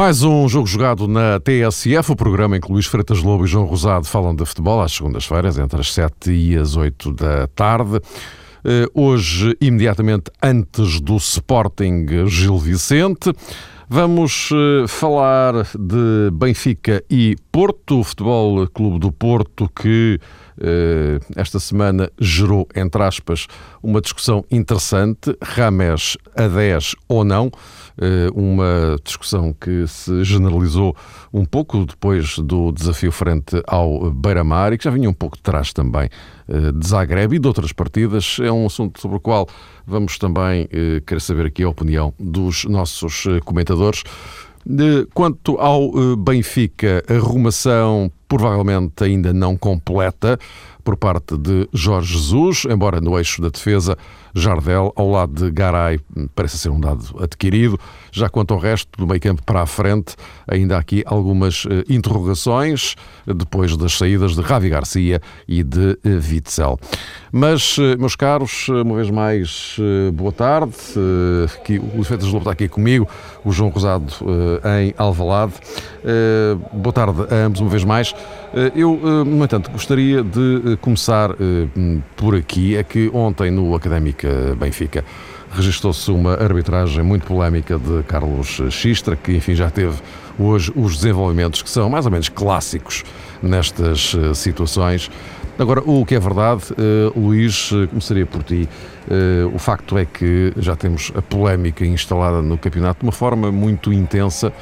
Mais um jogo jogado na TSF, o programa em que Luís Freitas Lobo e João Rosado falam de futebol às segundas-feiras, entre as 7 e as 8 da tarde. Eh, hoje, imediatamente antes do Sporting Gil Vicente, vamos eh, falar de Benfica e Porto, o Futebol Clube do Porto que eh, esta semana gerou, entre aspas, uma discussão interessante, Rames a 10 ou não, uma discussão que se generalizou um pouco depois do desafio frente ao Beira-Mar e que já vinha um pouco de trás também eh, de Zagreb e de outras partidas. É um assunto sobre o qual vamos também eh, querer saber aqui a opinião dos nossos comentadores. Quanto ao Benfica, a arrumação provavelmente ainda não completa por parte de Jorge Jesus, embora no eixo da defesa Jardel, ao lado de Garay, parece ser um dado adquirido. Já quanto ao resto do meio campo para a frente, ainda há aqui algumas uh, interrogações depois das saídas de Ravi Garcia e de uh, Witzel. Mas, meus caros, uma vez mais, boa tarde. Aqui, o Luís Feitas Lobo está aqui comigo, o João Rosado em Alvalade. Boa tarde a ambos uma vez mais. Eu, no entanto, gostaria de começar por aqui. É que ontem no Académico Benfica. Registou-se uma arbitragem muito polémica de Carlos Xistra, que enfim já teve hoje os desenvolvimentos que são mais ou menos clássicos nestas uh, situações. Agora, o que é verdade, uh, Luís, começaria por ti. o facto é que já temos a polémica instalada no campeonato de uma forma muito intensa,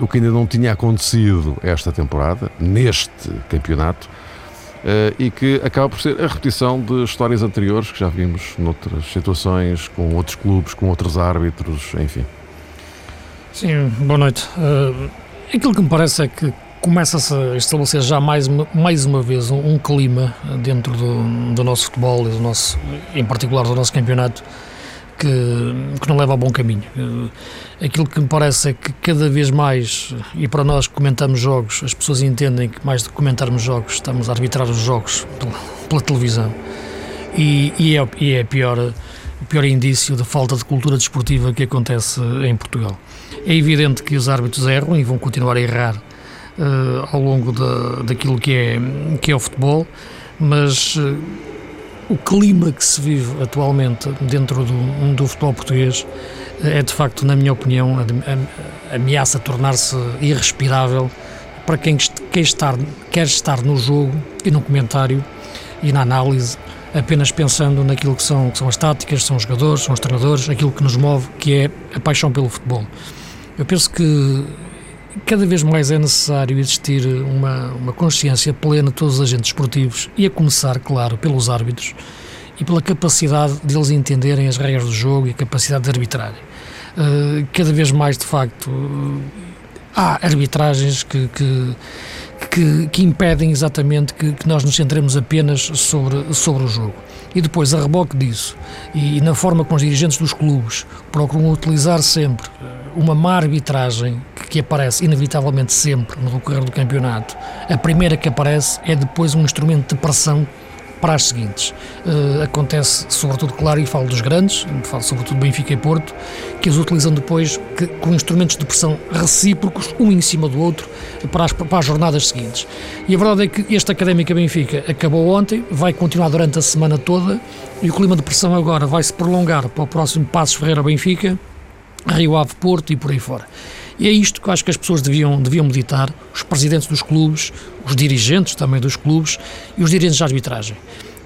o que ainda não tinha acontecido esta temporada, neste campeonato. Uh, e que acaba por ser a repetição de histórias anteriores que já vimos noutras situações, com outros clubes, com outros árbitros, enfim. Sim, boa noite. Uh, aquilo que me parece é que começa-se a estabelecer já mais uma, mais uma vez um, um clima dentro do, do, nosso futebol e do nosso, em particular do nosso campeonato que, que não leva ao bom caminho. Eh, aquilo que me parece é que cada vez mais, e para nós que comentamos jogos, as pessoas entendem que mais que comentarmos jogos, estamos a arbitrar os jogos pela, pela televisão. E, e, é, e é pior, o pior indício da falta de cultura desportiva que acontece em Portugal. É evidente que os árbitros erram e vão continuar a errar uh, ao longo da, daquilo que é, que é o futebol, mas uh, o clima que se vive atualmente dentro do, do futebol português é de facto, na minha opinião, ameaça tornar-se irrespirável para quem quer estar, quer estar no jogo e no comentário e na análise, apenas pensando naquilo que são, que são as táticas, são os jogadores, são os treinadores, aquilo que nos move, que é a paixão pelo futebol. Eu penso que cada vez mais é necessário existir uma, uma consciência plena de todos os agentes esportivos e a começar, claro, pelos árbitros e pela capacidade deles entenderem as regras do jogo e a capacidade de arbitrar. Uh, cada vez mais, de facto, uh, há arbitragens que, que, que, que impedem exatamente que, que, nós nos centremos apenas sobre, sobre o jogo. E depois, a reboque disso, e, e na forma como os dirigentes dos clubes procuram utilizar sempre uma má arbitragem que, aparece inevitavelmente sempre no decorrer do campeonato, a primeira que aparece é depois um instrumento de pressão para as seguintes. Uh, acontece, sobretudo, claro, e falo dos grandes, falo sobretudo Benfica e Porto, que os utilizam depois que, com instrumentos de pressão recíprocos, um em cima do outro, para as, para as jornadas seguintes. E a verdade é que este Académica Benfica acabou ontem, vai continuar durante a semana toda, e o clima de pressão agora vai se prolongar para o próximo Passos Ferreira Benfica, Rio Ave Porto e por aí fora. E é isto que eu acho que as pessoas deviam, deviam meditar, os presidentes dos clubes, os dirigentes também dos clubes e os dirigentes de arbitragem.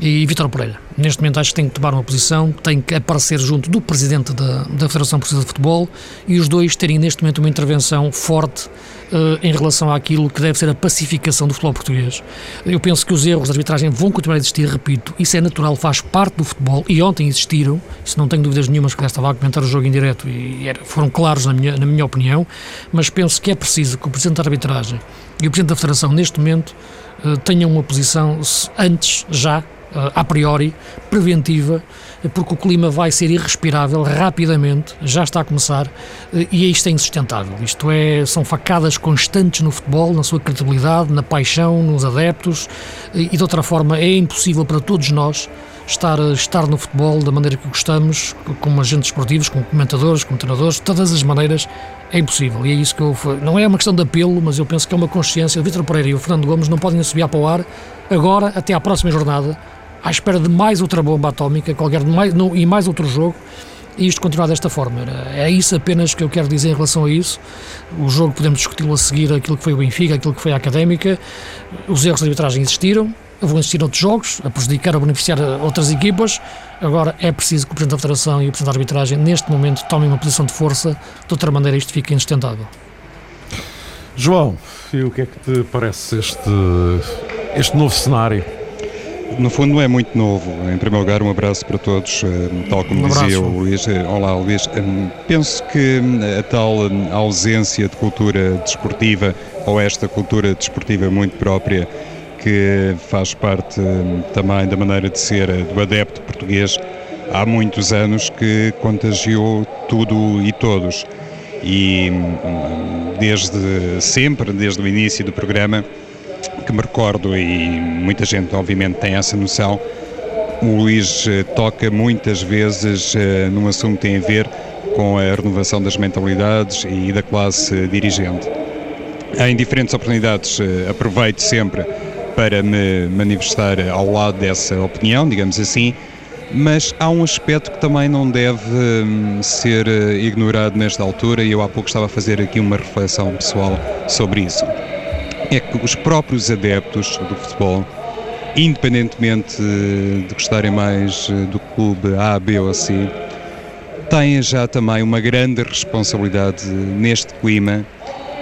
E Vítor Pereira, neste momento acho que tem que tomar uma posição, tem que aparecer junto do presidente da, da Federação Portuguesa de Futebol e os dois terem neste momento uma intervenção forte em relação àquilo que deve ser a pacificação do futebol português. Eu penso que os erros de arbitragem vão continuar a existir, repito, isso é natural, faz parte do futebol e ontem existiram, isso não tenho dúvidas nenhumas, porque estava a comentar o jogo em direto e era, foram claros na minha, na minha opinião, mas penso que é preciso que o Presidente da Arbitragem e o Presidente da Federação, neste momento, uh, tenham uma posição antes, já, a priori, preventiva, porque o clima vai ser irrespirável rapidamente, já está a começar, uh, e isto é insustentável. Isto é, são facadas constantes no futebol, na sua credibilidade, na paixão, nos adeptos, e de outra forma é impossível para todos nós estar, estar no futebol da maneira que gostamos, como agentes esportivos, como comentadores, como treinadores, de todas as maneiras é impossível. E é isso que eu. Não é uma questão de apelo, mas eu penso que é uma consciência. O Vitor Pereira e o Fernando Gomes não podem subir para o ar agora, até à próxima jornada, à espera de mais outra bomba atómica, qualquer mais, no, e mais outro jogo e isto continuar desta forma. É isso apenas que eu quero dizer em relação a isso. O jogo podemos discuti-lo a seguir aquilo que foi o Benfica, aquilo que foi a Académica. Os erros de arbitragem existiram, vão existir outros jogos, a prejudicar ou beneficiar outras equipas. Agora é preciso que o Presidente da Federação e o Presidente da Arbitragem, neste momento, tomem uma posição de força, de outra maneira isto fica insustentável. João, e o que é que te parece este, este novo cenário? No fundo é muito novo. Em primeiro lugar, um abraço para todos, eh, tal como um dizia o Luís. Eh, olá, Luís. Eh, penso que a tal ausência de cultura desportiva, ou esta cultura desportiva muito própria, que faz parte também da maneira de ser do adepto português, há muitos anos que contagiou tudo e todos. E hum, desde sempre, desde o início do programa, que me recordo, e muita gente obviamente tem essa noção, o Luís eh, toca muitas vezes uh, num assunto que tem a ver com a renovação das mentalidades e da classe dirigente. Em diferentes oportunidades uh, aproveito sempre para me manifestar ao lado dessa opinião, digamos assim, mas há um aspecto que também não deve um, ser ignorado nesta altura e eu há pouco estava a fazer aqui uma reflexão pessoal sobre isso é que os próprios adeptos do futebol, independentemente de gostarem mais eh, do clube A, B ou C, têm já também uma grande responsabilidade neste clima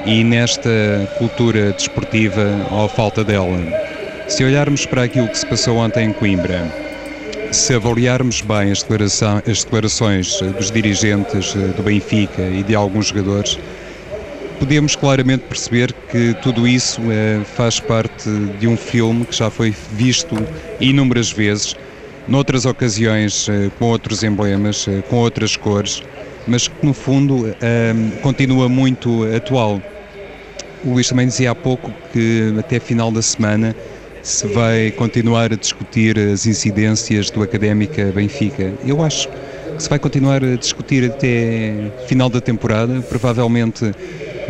e nesta cultura desportiva ou falta dela. Se olharmos para aquilo que se passou ontem em Coimbra, se avaliarmos bem as, declarações dos dirigentes eh, do Benfica e de alguns jogadores, podemos claramente perceber que tudo isso é, faz parte de um filme que já foi visto inúmeras vezes, noutras ocasiões, é, com outros emblemas, é, com outras cores, mas que no fundo continua muito atual. O Luís também dizia há pouco que até final da semana se vai continuar a discutir as incidências do Académica Benfica. Eu acho que se vai continuar a discutir até final da temporada, provavelmente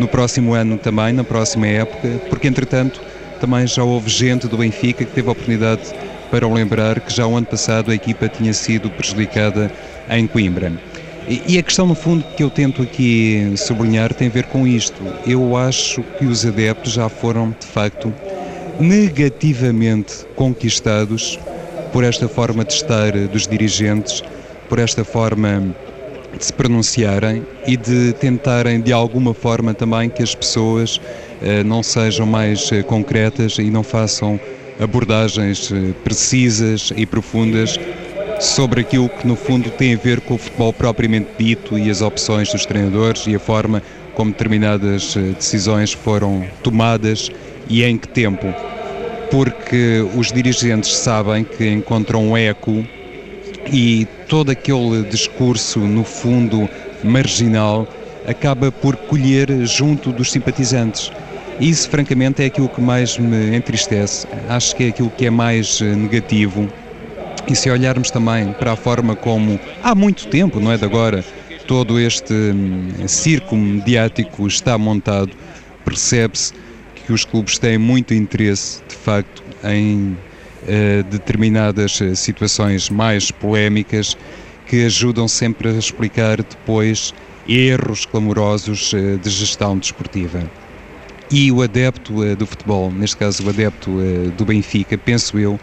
no próximo ano também, na próxima época, porque entretanto também já houve gente do Benfica que teve a oportunidade para o lembrar que já o ano passado a equipa tinha sido prejudicada em Coimbra. E a questão, no fundo, que eu tento aqui sublinhar tem a ver com isto. Eu acho que os adeptos já foram, de facto, negativamente conquistados por esta forma de estar dos dirigentes, por esta forma de se pronunciarem e de tentarem de alguma forma também que as pessoas eh, não sejam mais eh, concretas e não façam abordagens eh, precisas e profundas sobre aquilo que no fundo tem a ver com o futebol propriamente dito e as opções dos treinadores e a forma como determinadas decisões foram tomadas e em que tempo. Porque os dirigentes sabem que encontram um eco e todo aquele discurso, no fundo, marginal, acaba por colher junto dos simpatizantes. Isso, francamente, é aquilo que mais me entristece. Acho que é aquilo que é mais eh, negativo. E se olharmos também para a forma como, há muito tempo, não é de agora, todo este hum, circo mediático está montado, percebe-se que os clubes têm muito interesse, de facto, em determinadas eh, situações mais polémicas que ajudam sempre a explicar depois erros clamorosos eh, de gestão desportiva. E o adepto do futebol, neste caso o adepto do Benfica, penso eu,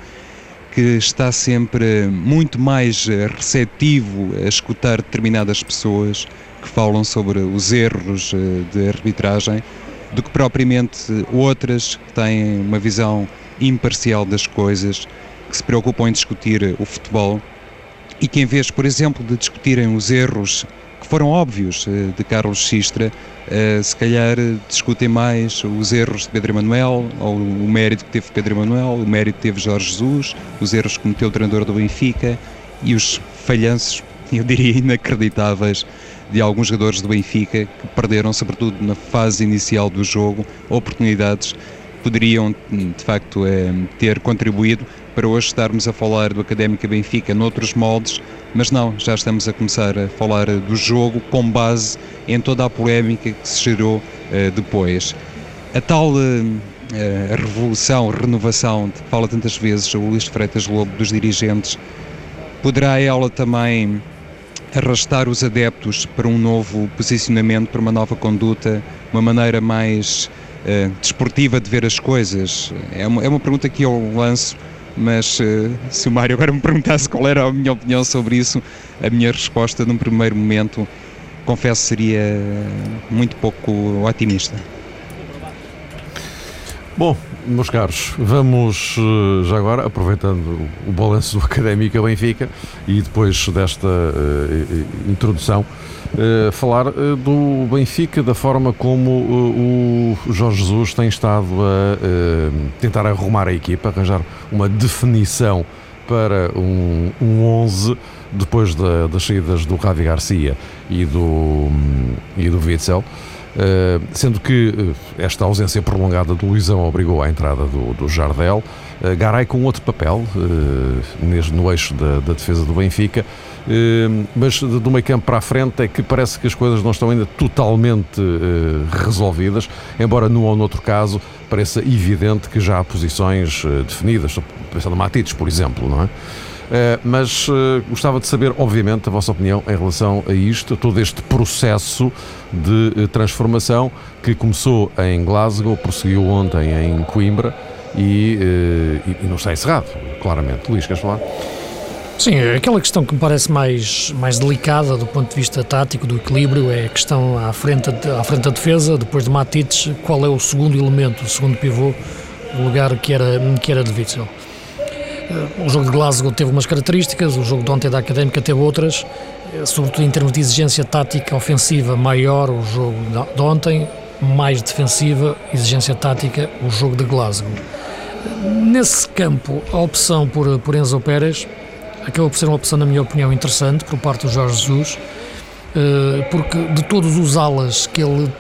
que está sempre muito mais receptivo a escutar determinadas pessoas que falam sobre os erros de arbitragem do que propriamente outras que têm uma visão imparcial das coisas, que se preocupam em discutir o futebol e que, em vez, por exemplo, de discutirem os erros que foram óbvios eh, de Carlos Sistra, eh, se calhar discutem mais os erros de Pedro Emanuel, ou o mérito que teve Pedro Emanuel, o mérito que teve Jorge Jesus, os erros que cometeu o treinador do Benfica e os falhanços, eu diria, inacreditáveis de alguns jogadores do Benfica que perderam, sobretudo na fase inicial do jogo, oportunidades poderiam de facto ter contribuído para hoje estarmos a falar do Académica Benfica noutros moldes, mas não, já estamos a começar a falar do jogo com base em toda a polémica que se gerou depois. A tal a revolução, renovação, de que fala tantas vezes o Luís Freitas Lobo dos dirigentes, poderá ela também arrastar os adeptos para um novo posicionamento, para uma nova conduta, uma maneira mais uh, desportiva de ver as coisas? É uma, é uma pergunta que eu lanço, mas uh, se o Mário agora me perguntasse qual era a minha opinião sobre isso, a minha resposta num primeiro momento, confesso, seria muito pouco otimista. Bom, meus caros, vamos eh, já agora, aproveitando o balanço do Académica Benfica e depois desta uh, introdução, uh, falar uh, do Benfica, da forma como o Jorge Jesus tem estado a tentar arrumar a equipa, arranjar uma definição para um, um 11 depois da, das saídas do Ravi Garcia e do, um, e do Witzel. Eh, sendo que eh, esta ausência prolongada do Luizão obrigou à entrada do, do Jardel. Uh, Garay com outro papel uh, no eixo da, da, defesa do Benfica, mas do meio campo para a frente é que parece que as coisas não estão ainda totalmente resolvidas, embora num ou noutro caso pareça evidente que já há posições definidas, estou pensando em Matites, por exemplo, não é? Uh, mas gostava de saber, obviamente, a vossa opinião em relação a isto, a todo este processo de transformação que começou em Glasgow, prosseguiu ontem em Coimbra e, e não está encerrado, claramente. Luís, queres falar? Sim, aquela questão que me parece mais, mais delicada do ponto de vista tático, do equilíbrio, é a questão à frente, à frente da defesa, depois de Matites, qual é o segundo elemento, o segundo pivô, o lugar que era, que era de Witzel. Eh, o jogo de Glasgow teve umas características, o jogo de ontem da Académica teve outras, eh, sobretudo em termos de exigência tática ofensiva maior o jogo de ontem, mais defensiva, exigência tática o jogo de Glasgow. Nesse campo, a opção por, por Enzo Pérez acabou por ser uma opção, na minha opinião, interessante por parte do Jorge Jesus, eh, porque de todos os alas que ele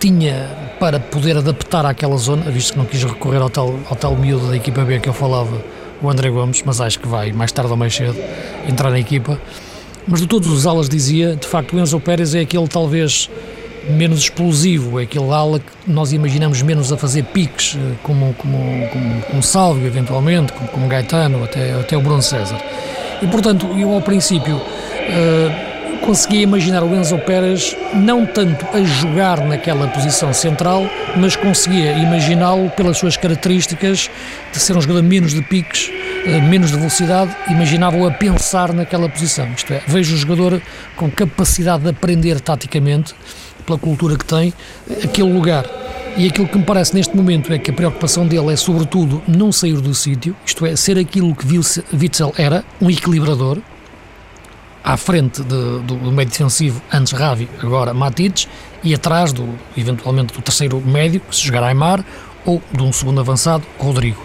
tinha para poder adaptar àquela zona, visto que não quis recorrer ao tal, ao tal miúdo da equipa B que eu falava, o André Gomes, mas acho que vai mais tarde ou mais cedo entrar na equipa. Mas de todos os alas dizia, de facto, o Enzo Pérez é aquele talvez menos explosivo, é aquele ala que nós imaginamos menos a fazer piques, eh, como, como, como, como Sálvio, eventualmente, como, como Gaetano, até, até o Bruno César. E portanto, eu ao princípio. Uh, conseguia imaginar o Enzo Pérez não tanto a jogar naquela posição central, mas conseguia imaginá-lo pelas suas características de ser um jogador menos de piques, eh, menos de velocidade, imaginava-o a pensar naquela posição. Isto é, vejo o jogador com capacidade de aprender taticamente, pela cultura que tem, aquele lugar. E aquilo que me parece neste momento é que a preocupação dele é, sobretudo, não sair do sítio, isto é, ser aquilo que Witzel era, um equilibrador, à frente de, do, do, meio defensivo, antes Ravi, agora Matites, e atrás, do, eventualmente, do terceiro médio, se jogar Aymar, ou de um segundo avançado, Rodrigo.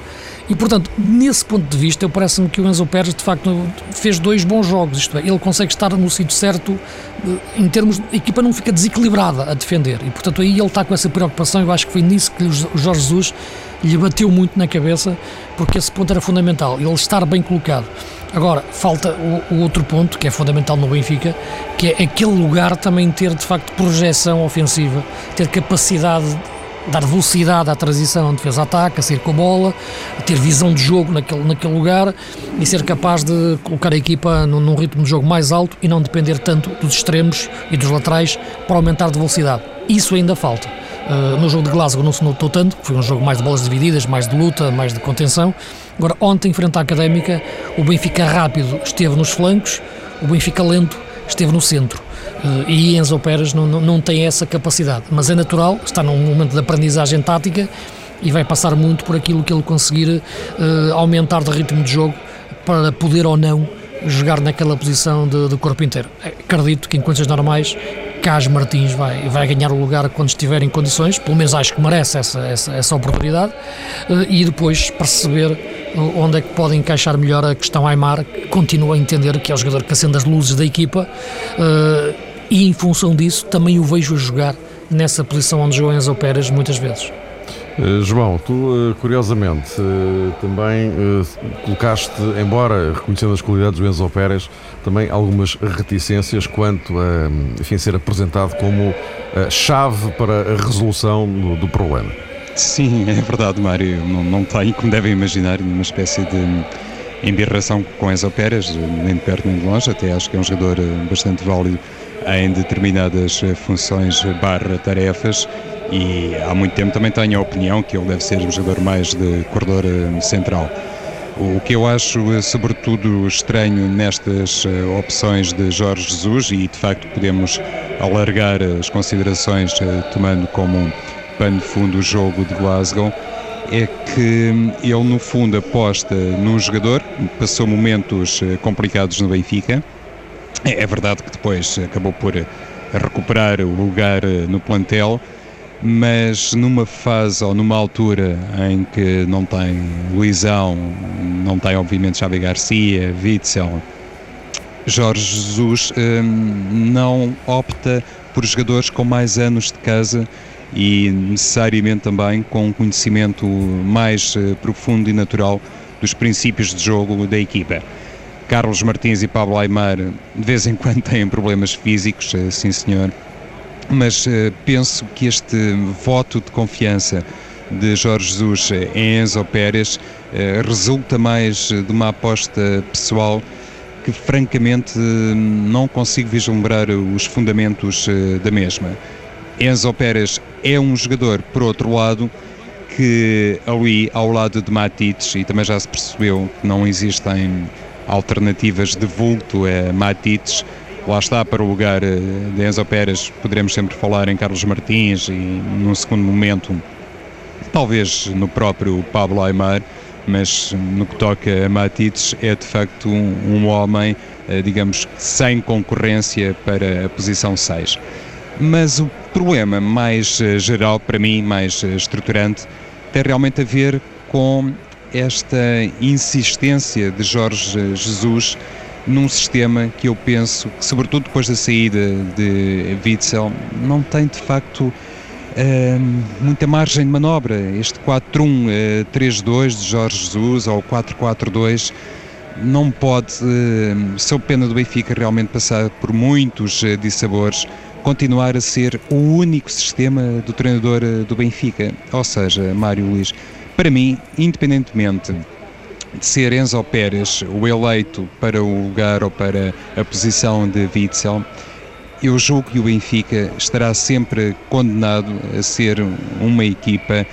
E, portanto, nesse ponto de vista, eu parece-me que o Enzo Pérez, de facto, fez dois bons jogos, isto é, ele consegue estar no sítio certo, eh, em termos, a equipa não fica desequilibrada a defender, e, portanto, aí ele está com essa preocupação, eu acho que foi nisso que o Jorge Jesus lhe bateu muito na cabeça, porque esse ponto era fundamental, ele estar bem colocado. Agora, falta o, o, outro ponto que é fundamental no Benfica, que é aquele lugar também ter de facto projeção ofensiva, ter capacidade de dar velocidade à transição, defesa-ataque, a sair com a bola, ter visão de jogo naquele, naquele lugar e ser capaz de colocar a equipa num, num ritmo de jogo mais alto e não depender tanto dos extremos e dos laterais para aumentar de velocidade. Isso ainda falta. Uh, no jogo de Glasgow não se notou tanto, foi um jogo mais de bolas divididas, mais de luta, mais de contenção. Agora, ontem, frente à Académica, o Benfica rápido esteve nos flancos, o Benfica lento esteve no centro. Uh, e Enzo Pérez não, não, não tem essa capacidade, mas é natural, está num momento de aprendizagem tática e vai passar muito por aquilo que ele conseguir uh, aumentar de ritmo de jogo para poder ou não jogar naquela posição de, de corpo inteiro. Acredito que em condições normais Cas Martins vai, vai ganhar o lugar quando estiver em condições, pelo menos acho que merece essa, essa, essa oportunidade, eh, e depois perceber eh, onde é que pode encaixar melhor a questão Aymar, que continua a entender que é o jogador que acende as luzes da equipa, eh, e em função disso também o vejo a jogar nessa posição onde jogou Enzo Pérez muitas vezes. Uh, João, tu uh, curiosamente uh, também colocaste, embora reconhecendo as qualidades do Enzo Pérez, também algumas reticências quanto a enfim, ser apresentado como chave para a resolução do, problema. Sim, é verdade, Mário. Não, não tem, como devem imaginar, uma espécie de embirração com Enzo Pérez, nem de perto nem de longe, até acho que é um jogador bastante válido em determinadas funções barra tarefas e há muito tempo também tenho a opinião que ele deve ser um jogador mais de corredor eh, central. O que eu acho, eh, sobretudo, estranho nestas eh, opções de Jorge Jesus, e de facto podemos alargar as considerações tomando como pano de fundo o jogo de Glasgow, é que hum, ele, no fundo, aposta num jogador, passou momentos complicados no Benfica. É, é verdade que depois acabou por recuperar o lugar no plantel mas numa fase ou numa altura em que não tem Luizão, não tem obviamente Xavi Garcia, Witzel, Jorge Jesus hum, não opta por jogadores com mais anos de casa e necessariamente também com um conhecimento mais eh, profundo e natural dos princípios de jogo da equipa. Carlos Martins e Pablo Aymar de vez em quando têm problemas físicos, eh, sim senhor, mas uh, penso que este voto de confiança de Jorge Jesus em Enzo Pérez uh, resulta mais de uma aposta pessoal que francamente não consigo vislumbrar os fundamentos da mesma. Enzo Pérez é um jogador, por outro lado, que ali ao lado de Matites, e também já se percebeu que não existem alternativas de vulto a Matites, lá está para o lugar eh, de Enzo Pérez, poderemos sempre falar em Carlos Martins e num segundo momento, talvez no próprio Pablo Aymar, mas no que toca a Matites é de facto um, um homem, eh, digamos, sem concorrência para a posição 6. Mas o problema mais eh, geral, para mim, mais estruturante, tem realmente a ver com esta insistência de Jorge Jesus num sistema que eu penso que, sobretudo depois da saída de Witzel, não tem de facto uh, muita margem de manobra. Este 4-1-3-2 uh, de Jorge Jesus ou 4-4-2 não pode, uh, sob pena do Benfica realmente passar por muitos uh, dissabores, continuar a ser o único sistema do treinador uh, do Benfica. Ou seja, Mário Luís, para mim, independentemente de ser Enzo Pérez o eleito para o lugar ou para a posição de Witzel, eu julgo que o Benfica estará sempre condenado a ser uma equipa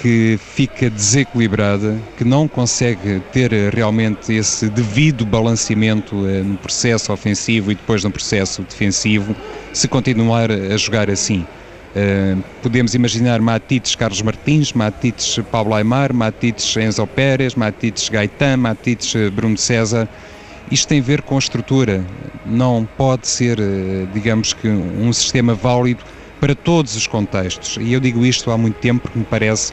que fica desequilibrada, que não consegue ter realmente esse devido balanceamento eh, no processo ofensivo e depois no processo defensivo, se continuar a jogar assim. Uh, podemos imaginar Matites Carlos Martins, Matites Pablo Aymar, Matites Enzo Pérez, Matites Gaetan, Matites eh, Bruno César. Isto tem a ver com a estrutura. Não pode ser, uh, digamos que, um sistema válido para todos os contextos. E eu digo isto há muito tempo porque me parece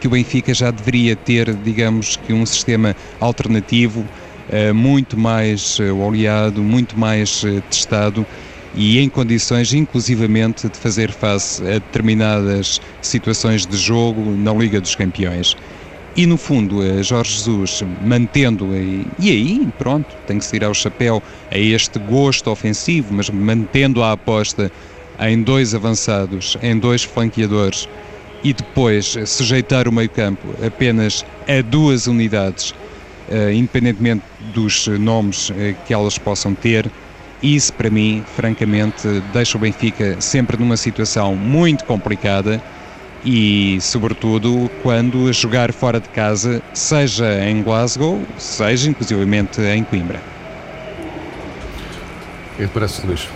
que o Benfica já deveria ter, digamos que, um sistema alternativo, uh, muito mais oleado, muito mais testado e em condições, inclusivamente, de fazer face a determinadas situações de jogo na Liga dos Campeões. E no fundo, Jorge Jesus mantendo, e aí, pronto, tem que se tirar o chapéu a este gosto ofensivo, mas mantendo a aposta em dois avançados, em dois flanqueadores e depois sujeitar o meio-campo apenas a duas unidades, uh, independentemente dos nomes uh, que elas possam ter, isso, para mim, francamente, deixa o Benfica sempre numa situação muito complicada e, sobretudo, quando a jogar fora de casa, seja em Glasgow, seja inclusivamente em Coimbra. É, parece Luís.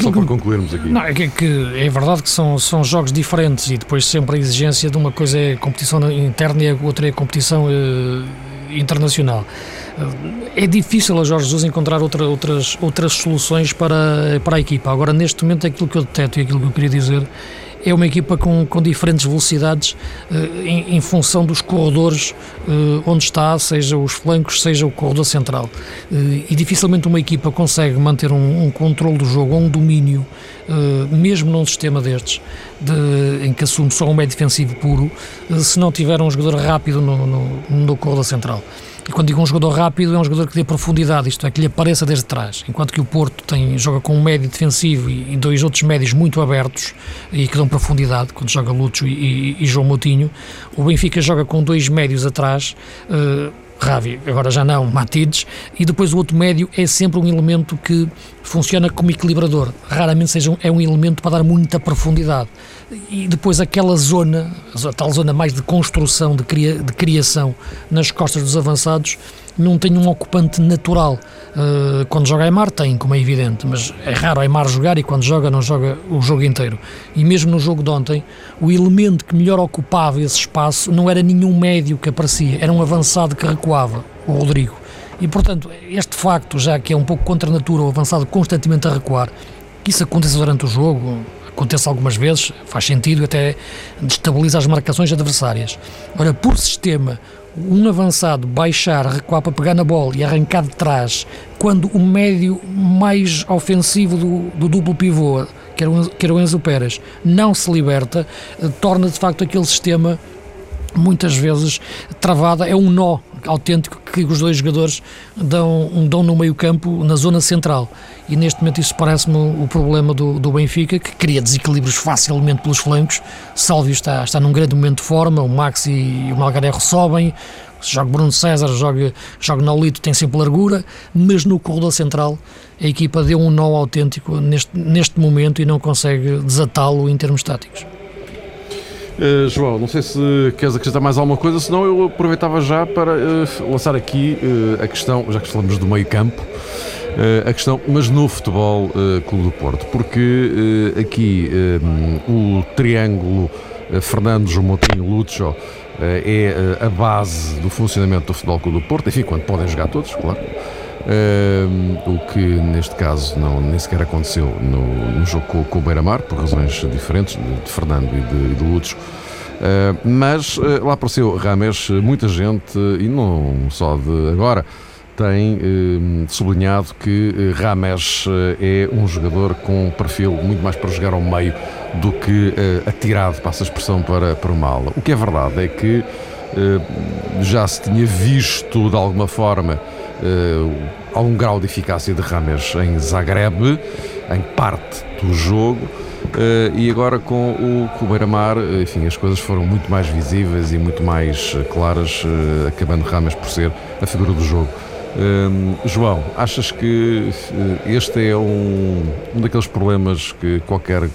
Só para concluirmos aqui. Não, é, que, que, é verdade que são, são jogos diferentes e depois sempre a exigência de uma coisa é competição interna e a outra é competição uh, internacional. É difícil a Jorge Jesus encontrar outra, outras, outras soluções para, para a equipa. Agora, neste momento, aquilo que eu deteto e aquilo que eu queria dizer é uma equipa com, com diferentes velocidades uh, em, em, função dos corredores uh, onde está, seja os flancos, seja o corredor central. Uh, e dificilmente uma equipa consegue manter um, um controle do jogo ou um domínio, mesmo num sistema destes, de, em que assume só um médio defensivo puro, se não tiver um jogador rápido no, no, no corredor central. E quando digo um jogador rápido, é um jogador que dê profundidade, isto é, que lhe apareça desde trás. Enquanto que o Porto tem, joga com um médio defensivo e, dois outros médios muito abertos e que dão profundidade, quando joga Lúcio e, e, e João Moutinho, o Benfica joga com dois médios atrás. Uh, Ravi, agora já não, Matides, e depois o outro médio é sempre um elemento que funciona como equilibrador. Raramente seja um, é um elemento para dar muita profundidade. E depois aquela zona, a tal zona mais de construção, de, cria, de criação nas costas dos avançados, não tem um ocupante natural. Uh, quando joga Aymar tem, como é evidente, mas é raro Aymar jogar e quando joga não joga o jogo inteiro. E mesmo no jogo de ontem, o elemento que melhor ocupava esse espaço não era nenhum médio que aparecia, era um avançado que recuava, o Rodrigo. E portanto, este facto, já que é um pouco contra a natura, o avançado constantemente a recuar, que isso aconteça durante o jogo, acontece algumas vezes, faz sentido, até destabiliza as marcações adversárias. Ora, por sistema, um avançado baixar, recuar para pegar na bola e arrancar de trás, quando o médio mais ofensivo do, do duplo pivô, que era, o, que era o Enzo Pérez, não se liberta, eh, torna de facto aquele sistema muitas vezes travada, é um nó autêntico que os dois jogadores dão, dão no meio campo, na zona central. E neste momento isso parece-me o problema do, do Benfica, que cria desequilíbrios facilmente pelos flancos. Sálvio está, está num grande momento de forma, o Max e o Malgarero sobem, joga Bruno César, joga, joga Nolito, tem sempre largura, mas no corredor central a equipa deu um nó autêntico neste, neste momento e não consegue desatá-lo em termos táticos. Uh, João, não sei se queres acrescentar mais alguma coisa, senão eu aproveitava já para uh, lançar aqui uh, a questão, já que falamos do meio campo, a questão, mas no futebol Clube do Porto, porque aqui o triângulo Fernando, João Moutinho, Lúcio é a base do funcionamento do futebol Clube do Porto, enfim, quando podem jogar todos, claro. Uh, o que neste caso não, nem sequer aconteceu no, no jogo com, com o Beira-Mar, por razões diferentes de, de Fernando e de, de Lutz. Uh, mas uh, lá apareceu Rames, muita gente, e não só de agora, tem sublinhado que Rames é um jogador com um perfil muito mais para jogar ao meio do que atirado, passa a expressão, para, para uma ala. O que é verdade é que já se tinha visto de alguma forma algum grau de eficácia de Rames em Zagreb, em parte do jogo. Uh, e agora com o, com o Beira-Mar, enfim, as coisas foram muito mais visíveis e muito mais claras, uh, acabando Rames por ser a figura do jogo. João, achas que este é um, um daqueles problemas que qualquer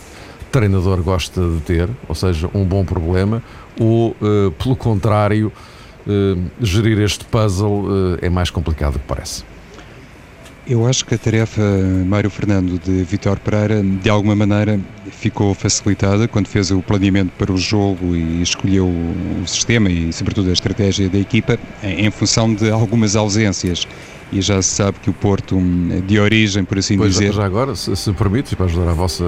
treinador gosta de ter, ou seja, um bom problema, ou, pelo contrário, gerir este puzzle uh, é mais complicado do que parece. Eu acho que a tarefa Mário Fernando de Vitor Pereira, de alguma maneira, ficou facilitada quando fez o planeamento para o jogo e escolheu o sistema e, sobretudo, a estratégia da equipa em, função de algumas ausências. E já se sabe que o Porto, de origem, por assim pois, dizer. Já agora, se, se permite, para ajudar a vossa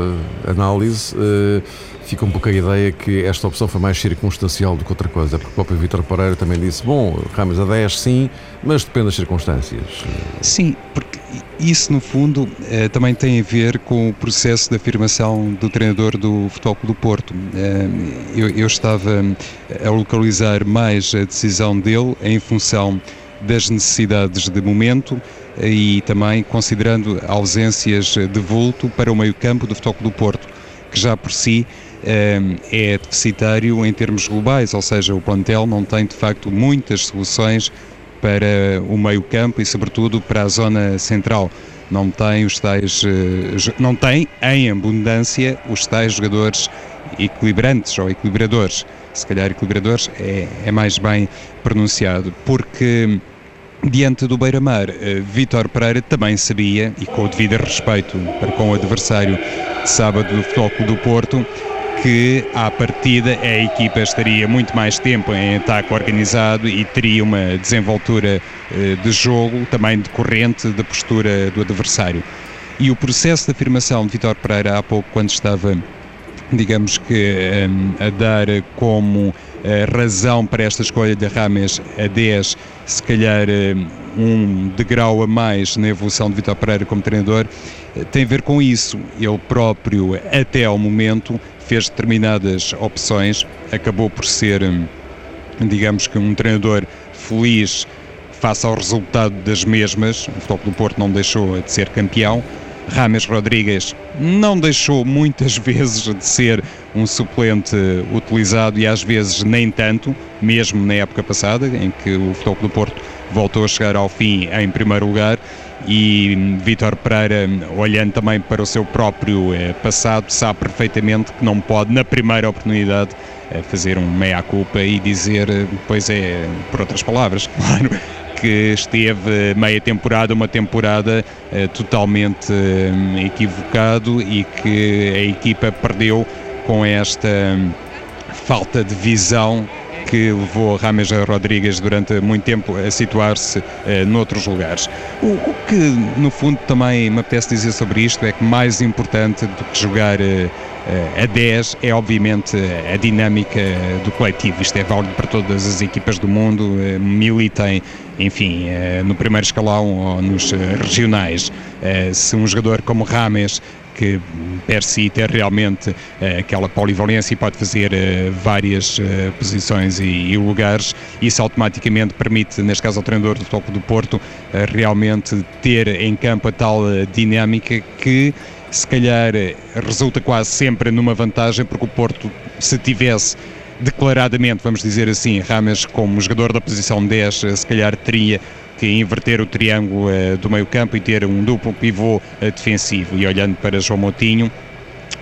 análise, uh, fica um pouco a ideia que esta opção foi mais circunstancial do que outra coisa, porque o próprio Vítor Pereira também disse: bom, Ramos a 10 sim, mas depende das circunstâncias. Sim, porque isso no fundo eh, também tem a ver com o processo de afirmação do treinador do Futebol Clube do Porto. Eh, eu, eu estava a localizar mais a decisão dele em função das necessidades de momento e também considerando ausências de vulto para o meio-campo do Futebol do Porto, que já por si é deficitário em termos globais, ou seja, o plantel não tem de facto muitas soluções para o meio-campo e, sobretudo, para a zona central. Não tem os tais, eh, não tem em abundância os tais jogadores equilibrantes ou equilibradores. Se calhar equilibradores é, é mais bem pronunciado, porque diante do Beira-Mar, eh, Vítor Pereira também sabia, e com o devido respeito para com o adversário de sábado do Futebol do Porto, que à partida a equipa estaria muito mais tempo em ataque organizado e teria uma desenvoltura eh, de jogo também decorrente da postura do adversário. E o processo de afirmação de Vitor Pereira há pouco, quando estava digamos que a dar como razão para esta escolha de Rames a 10, se calhar um degrau a mais na evolução de Vitor Pereira como treinador, tem a ver com isso. Ele próprio, até ao momento, fez determinadas opções, acabou por ser, digamos que, um treinador feliz face ao resultado das mesmas. O Futebol do Porto não deixou de ser campeão. Rames Rodrigues não deixou muitas vezes de ser um suplente utilizado e às vezes nem tanto, mesmo na época passada, em que o Futebol do Porto voltou a chegar ao fim em primeiro lugar. E Vítor Pereira, olhando também para o seu próprio eh, passado, sabe perfeitamente que não pode, na primeira oportunidade, eh, fazer um meia-culpa e dizer, eh, pois é, por outras palavras, claro, que esteve meia temporada, uma temporada totalmente equivocado e que a equipa perdeu com esta falta de visão que levou Rames Rodrigues durante muito tempo a situar-se uh, noutros lugares. O, o, que, no fundo, também me apetece dizer sobre isto é que mais importante do que jogar uh, a 10 é obviamente a dinâmica do coletivo. Isto é válido para todas as equipas do mundo, militem, enfim, no primeiro escalão ou nos regionais. Se um jogador como Rames que per si tem realmente aquela polivalência e pode fazer várias posições e, e, lugares. Isso automaticamente permite, neste caso ao treinador do topo do Porto, realmente ter em campo a tal dinâmica que se calhar resulta quase sempre numa vantagem, porque o Porto, se tivesse declaradamente, vamos dizer assim, Rames como jogador da posição 10, se calhar teria que inverter o triângulo uh, do meio campo e ter um duplo pivô defensivo. E olhando para João Moutinho,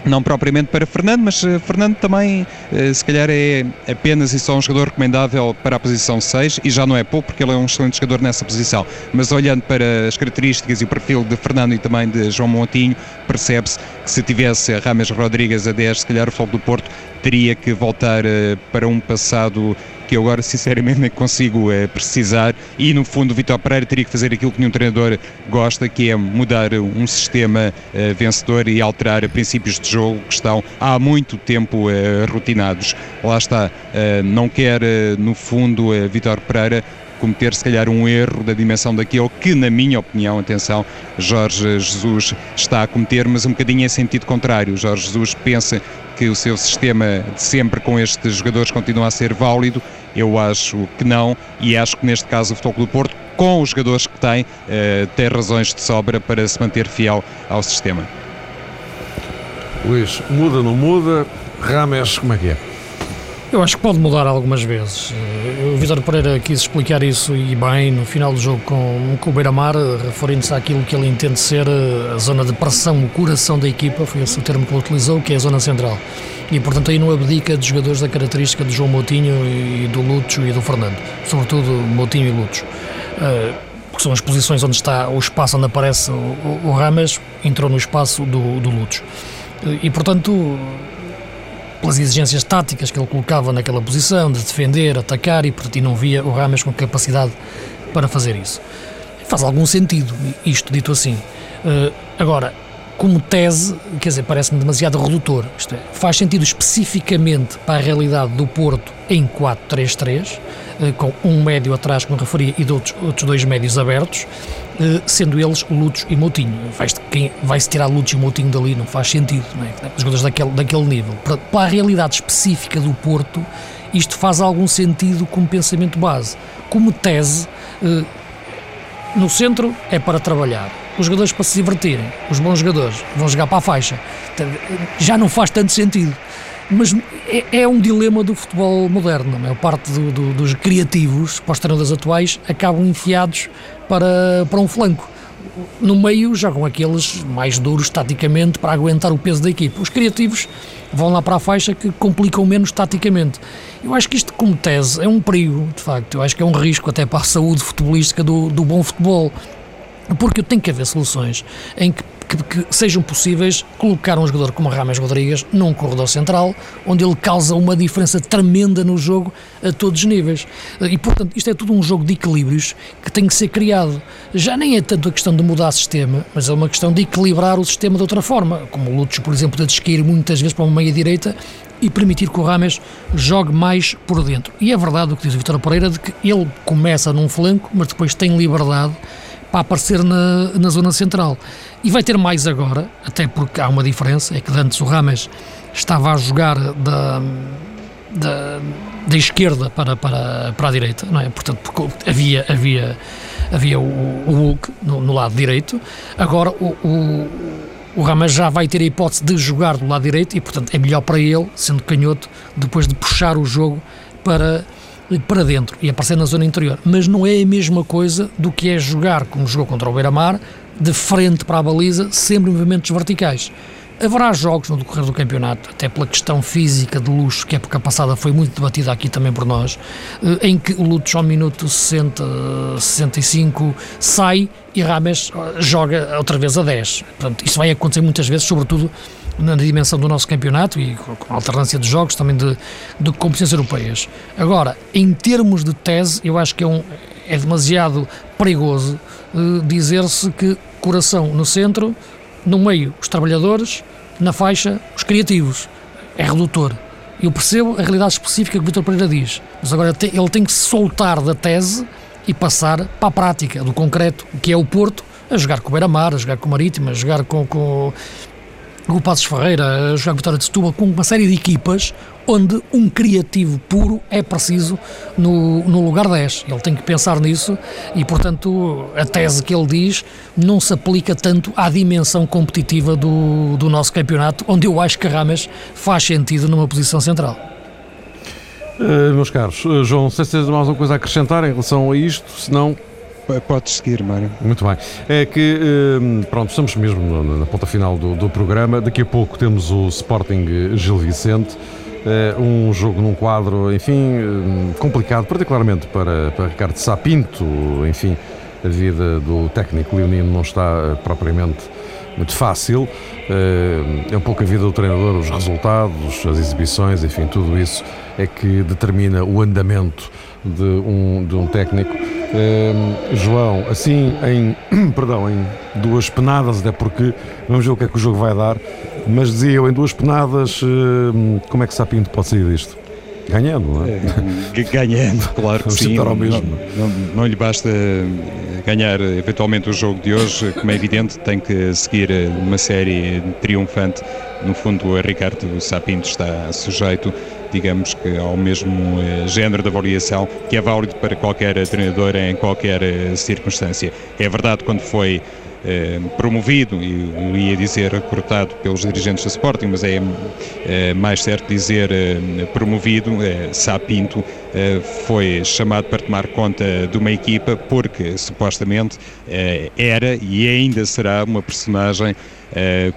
não propriamente para Fernando, mas uh, Fernando também, uh, se calhar, é apenas e só um jogador recomendável para a posição 6 e já não é pouco porque ele é um excelente jogador nessa posição. Mas olhando para as características e o perfil de Fernando e também de João Montinho, percebe-se que se tivesse Rames Rodrigues a 10, se calhar o Fogo do Porto teria que voltar uh, para um passado que eu agora sinceramente nem consigo é, precisar e no fundo o Vitor Pereira teria que fazer aquilo que nenhum treinador gosta, que é mudar um sistema é, vencedor e alterar princípios de jogo que estão há muito tempo é, rotinados. Lá está, não quer no fundo Vitor Pereira cometer se calhar um erro da dimensão daquilo que, na minha opinião, atenção, Jorge Jesus está a cometer, mas um bocadinho em sentido contrário. Jorge Jesus pensa que o seu sistema de sempre com estes jogadores continua a ser válido. Eu acho que não e acho que neste caso o Futebol do Porto, com os jogadores que tem, uh, tem razões de sobra para se manter fiel ao sistema. Luís, muda ou não muda? Rames, como é que é? Eu acho que pode mudar algumas vezes. Eh, o Vitor Pereira quis explicar isso e bem no final do jogo com, o Beira-Mar, referindo-se àquilo que ele entende ser eh, a zona de pressão, o coração da equipa, foi esse o termo que ele utilizou, que é a zona central. E portanto aí não abdica de jogadores da característica do João Moutinho e do Lúcio e do Fernando, sobretudo Moutinho e Lúcio. Porque são as posições onde está o espaço onde aparece o, o, Rames, entrou no espaço do, do Lúcio. E portanto pelas exigências táticas que ele colocava naquela posição, de defender, atacar, e portanto não via o Rames com capacidade para fazer isso. Faz algum sentido, isto dito assim. Uh, agora, como tese, quer dizer, parece-me demasiado redutor. Isto é, faz sentido especificamente para a realidade do Porto em 4-3-3, uh, com um médio atrás, como referia, e outros, outros dois médios abertos, eh, sendo eles Lúcio e Moutinho. Vai-se vai tirar Lúcio e Moutinho dali, não faz sentido, não é? Os jogadores daquele, daquele nível. Para, para a realidade específica do Porto, isto faz algum sentido como pensamento base. Como tese, eh, no centro é para trabalhar. Os jogadores para se divertirem, os bons jogadores vão jogar para a faixa. Já não faz tanto sentido. Mas é, é um dilema do futebol moderno. A maior parte do, do, dos criativos, para os treinadores atuais, acabam enfiados para, para um flanco. No meio jogam aqueles mais duros taticamente para aguentar o peso da equipe. Os criativos vão lá para a faixa que complicam menos taticamente. Eu acho que isto, como tese, é um perigo, de facto. Eu acho que é um risco até para a saúde futebolística do, do bom futebol. Porque tem que haver soluções em que que, que, sejam possíveis colocar um jogador como Rames Rodrigues num corredor central, onde ele causa uma diferença tremenda no jogo a todos os níveis. E, portanto, isto é tudo um jogo de equilíbrios que tem que ser criado. Já nem é tanto a questão de mudar sistema, mas é uma questão de equilibrar o sistema de outra forma, como o Lutz, por exemplo, de descair muitas vezes para uma meia-direita e permitir que o Rames jogue mais por dentro. E é verdade o que diz o Vitor Pereira, de que ele começa num flanco, mas depois tem liberdade para aparecer na, na zona central. E vai ter mais agora, até porque há uma diferença, é que antes o Rames estava a jogar da, da, da esquerda para, para, para a direita, não é? Portanto, havia, havia, havia o, o Hulk no, no lado direito, agora o, o o Ramas já vai ter a hipótese de jogar do lado direito e, portanto, é melhor para ele, sendo canhoto, depois de puxar o jogo para, para dentro e aparecer na zona interior. Mas não é a mesma coisa do que é jogar, como jogou contra o Beira-Mar, de frente para a baliza, sempre em movimentos verticais. Haverá jogos no decorrer do campeonato, até pela questão física de luxo, que a época passada foi muito debatida aqui também por nós, eh, em que o Lutz ao minuto 60, 65 sai e Rames eh, joga outra vez a 10. Portanto, isso vai acontecer muitas vezes, sobretudo na dimensão do nosso campeonato e com alternância de jogos também de, de competições europeias. Agora, em termos de tese, eu acho que é, um, é demasiado perigoso uh, dizer-se que coração no centro, no meio os trabalhadores, na faixa os criativos. É redutor. Eu percebo a realidade específica que o Vitor Pereira diz, mas agora ele tem que se soltar da tese e passar para a prática, do concreto, que é o Porto, a jogar com o Beira-Mar, a jogar com o Marítimo, a jogar com, com, o Passos Ferreira, a jogar Vitória de Setúbal, com uma série de equipas onde um criativo puro é preciso no, no lugar 10. Ele tem que pensar nisso e, portanto, a tese que ele diz não se aplica tanto à dimensão competitiva do, do nosso campeonato, onde eu acho que Rames faz sentido numa posição central. Uh, meus caros, uh, João, se tens mais alguma coisa a acrescentar em relação a isto, se não Podes seguir, Mário. Muito bem. É que, hum, pronto, estamos mesmo na ponta final do, do programa. Daqui a pouco temos o Sporting Gil Vicente. É um jogo num quadro, enfim, hum, complicado, particularmente para, para Ricardo Sapinto. Enfim, a vida do técnico leonino não está eh, propriamente muito fácil. Eh, é um pouco a vida do treinador, os resultados, as exibições, enfim, tudo isso é que determina o andamento de um, de um técnico. Uh, João, assim em, perdão, em duas penadas, até porque vamos ver o que é que o jogo vai dar, mas dizia eu em duas penadas, uh, como é que Sapinto pode sair disto? Ganhando, não é? é ganhando, claro que sim. Não, não, não, não, lhe basta ganhar eventualmente o jogo de hoje, como é evidente, tem que seguir uma série triunfante. No fundo, a Ricardo Sapinto está sujeito digamos que ao mesmo eh, género de avaliação que é válido para qualquer treinador em qualquer eh, circunstância. É verdade quando foi eh, promovido, e ia dizer recrutado pelos dirigentes do Sporting, mas é mais certo dizer promovido, Sá Pinto foi chamado para tomar conta de uma equipa porque supostamente era e ainda será uma personagem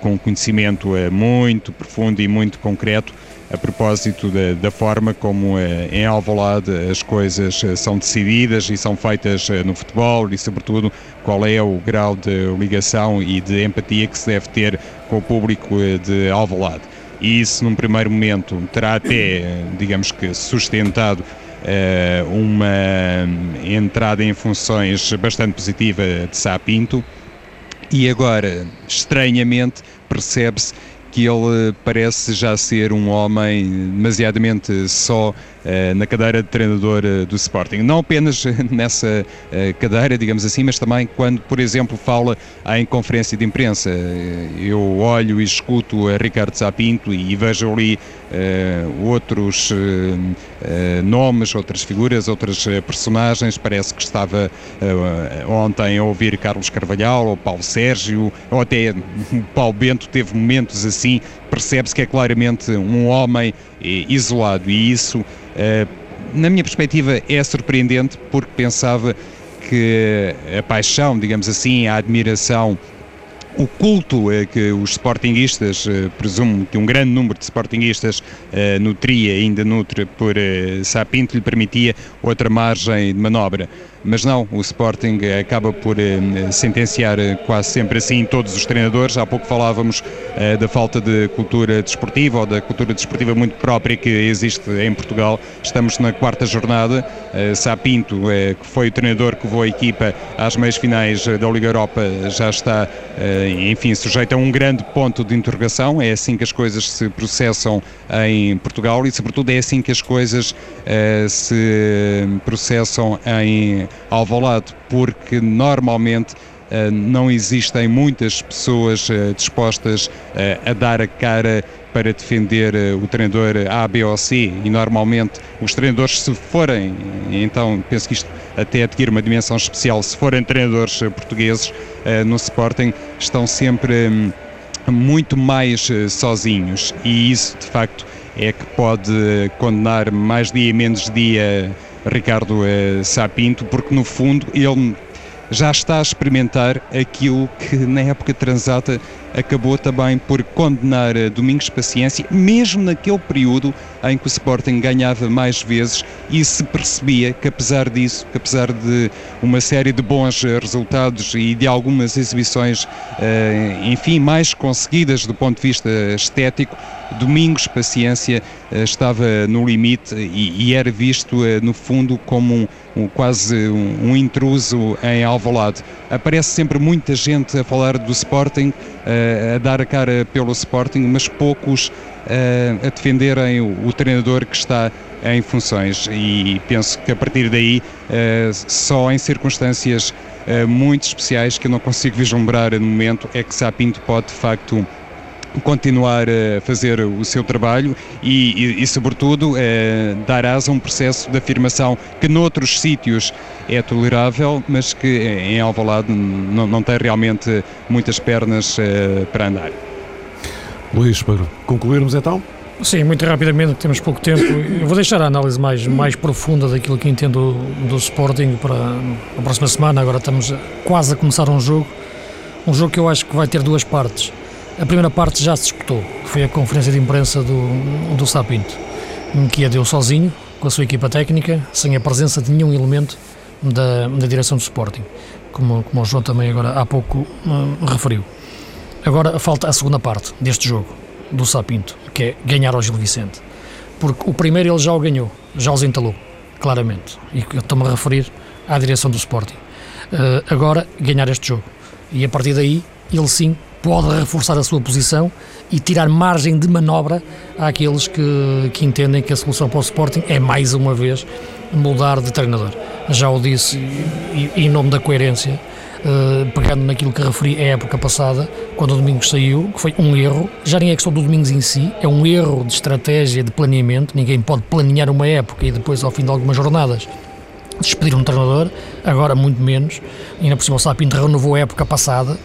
com conhecimento muito profundo e muito concreto a propósito da, da forma como eh, em Alvalade as coisas eh, são decididas e são feitas eh, no futebol e, sobretudo, qual é o grau de ligação e de empatia que se deve ter com o público de Alvalade. E isso, num primeiro momento, terá até, digamos que, sustentado uma entrada em funções bastante positiva de Sá Pinto e agora, estranhamente, percebe-se que ele parece já ser um homem demasiadamente só na cadeira de treinador uh, do Sporting. Não apenas nessa uh, cadeira, digamos assim, mas também quando, por exemplo, fala em conferência de imprensa. eu olho e escuto a Ricardo Zapinto e vejo ali outros nomes, outras figuras, outras personagens. Parece que estava ontem a ouvir Carlos Carvalhal ou Paulo Sérgio, ou até Paulo Bento teve momentos assim. Percebe-se que é claramente um homem isolado e isso eh, na minha perspectiva, é surpreendente porque pensava que a paixão, digamos assim, a admiração, o culto é que os sportinguistas, eh, presumo que um grande número de sportinguistas nutria, ainda nutre por Sapinto, lhe permitia outra margem de manobra. Mas não, o Sporting acaba por sentenciar quase sempre assim todos os treinadores. Há pouco falávamos da falta de cultura desportiva ou da cultura desportiva muito própria que existe em Portugal. Estamos na quarta jornada. Sapinto, que foi o treinador que levou a equipa às meias finais da Liga Europa, já está, enfim, sujeito a um grande ponto de interrogação. É assim que as coisas se processam em Portugal e, sobretudo, é assim que as coisas se processam em Alvalade, porque normalmente Uh, não existem muitas pessoas uh, dispostas uh, a dar a cara para defender o treinador A, B ou C. E normalmente os treinadores se forem, então penso que isto até adquire uma dimensão especial, se forem treinadores portugueses no Sporting, estão sempre um, muito mais sozinhos. E isso de facto é que pode condenar mais dia menos dia Ricardo uh, Sapinto, porque no fundo ele já está a experimentar aquilo que na época transata acabou também por condenar Domingos Paciência, mesmo naquele período em que o Sporting ganhava mais vezes e se percebia que apesar disso, que apesar de uma série de bons resultados e de algumas exibições, eh, enfim, mais conseguidas do ponto de vista estético, Domingos Paciência eh, estava no limite e, era visto eh, no fundo como um, um quase um, um, intruso em Alvalade. Aparece sempre muita gente a falar do Sporting, a dar a cara pelo Sporting, mas poucos a defenderem o, o treinador que está em funções e penso que a partir daí só em circunstâncias muito especiais que eu não consigo vislumbrar no momento é que Sapinto pode de facto continuar a fazer o seu trabalho e, e, e sobretudo, dar asa a um processo de afirmação que noutros sítios é tolerável, mas que em Alvalade não, não tem realmente muitas pernas eh, para andar. Luís, para concluirmos então? Sim, muito rapidamente, temos pouco tempo. Eu vou deixar a análise mais, mais profunda daquilo que entendo do, do Sporting para a próxima semana. Agora estamos quase a começar um jogo, um jogo que eu acho que vai ter duas partes. A primeira parte já se disputou, que foi a conferência de imprensa do, do Sapinto, que a deu sozinho, com a sua equipa técnica, sem a presença de nenhum elemento da, da direção do Sporting, como, como o João também agora há pouco uh, referiu. Agora falta a segunda parte deste jogo, do Sapinto, que é ganhar ao Gil Vicente. Porque o primeiro ele já o ganhou, já os entalou, claramente. E estou-me a referir à direção do Sporting. Uh, agora, ganhar este jogo. E a partir daí, ele sim pode reforçar a sua posição e tirar margem de manobra àqueles que, que entendem que a solução para o Sporting é mais uma vez mudar de treinador. Já o disse em nome da coerência, uh, pegando naquilo que referi a época passada, quando o Domingos saiu, que foi um erro, já nem é questão do Domingos em si, é um erro de estratégia, de planeamento, ninguém pode planear uma época e depois ao fim de algumas jornadas despedir um treinador, agora muito menos, ainda por cima o Sapinto renovou a época passada,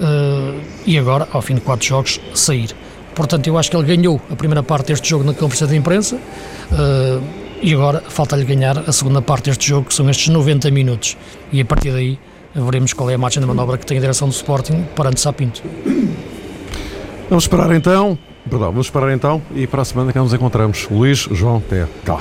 uh, e agora, ao fim de quatro jogos, sair. Portanto, eu acho que ele ganhou a primeira parte deste jogo na conferência de imprensa uh, e agora falta-lhe ganhar a segunda parte deste jogo, que são estes 90 minutos. E a partir daí veremos qual é a margem de manobra que tem a direção do Sporting perante Sapinto. Vamos esperar então, perdão, vamos esperar então e para a semana que nos encontramos. Luís, João, até cá.